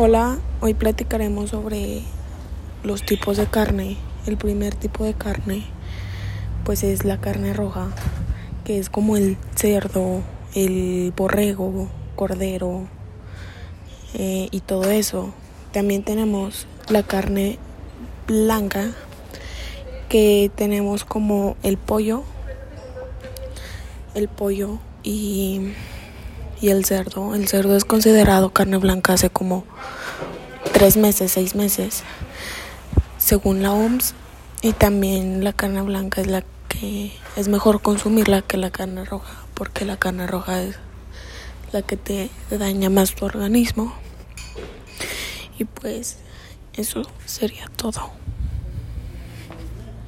Hola, hoy platicaremos sobre los tipos de carne. El primer tipo de carne pues es la carne roja, que es como el cerdo, el borrego, cordero eh, y todo eso. También tenemos la carne blanca, que tenemos como el pollo, el pollo y y el cerdo. El cerdo es considerado carne blanca hace como tres meses, seis meses, según la OMS. Y también la carne blanca es la que es mejor consumirla que la carne roja, porque la carne roja es la que te daña más tu organismo. Y pues eso sería todo.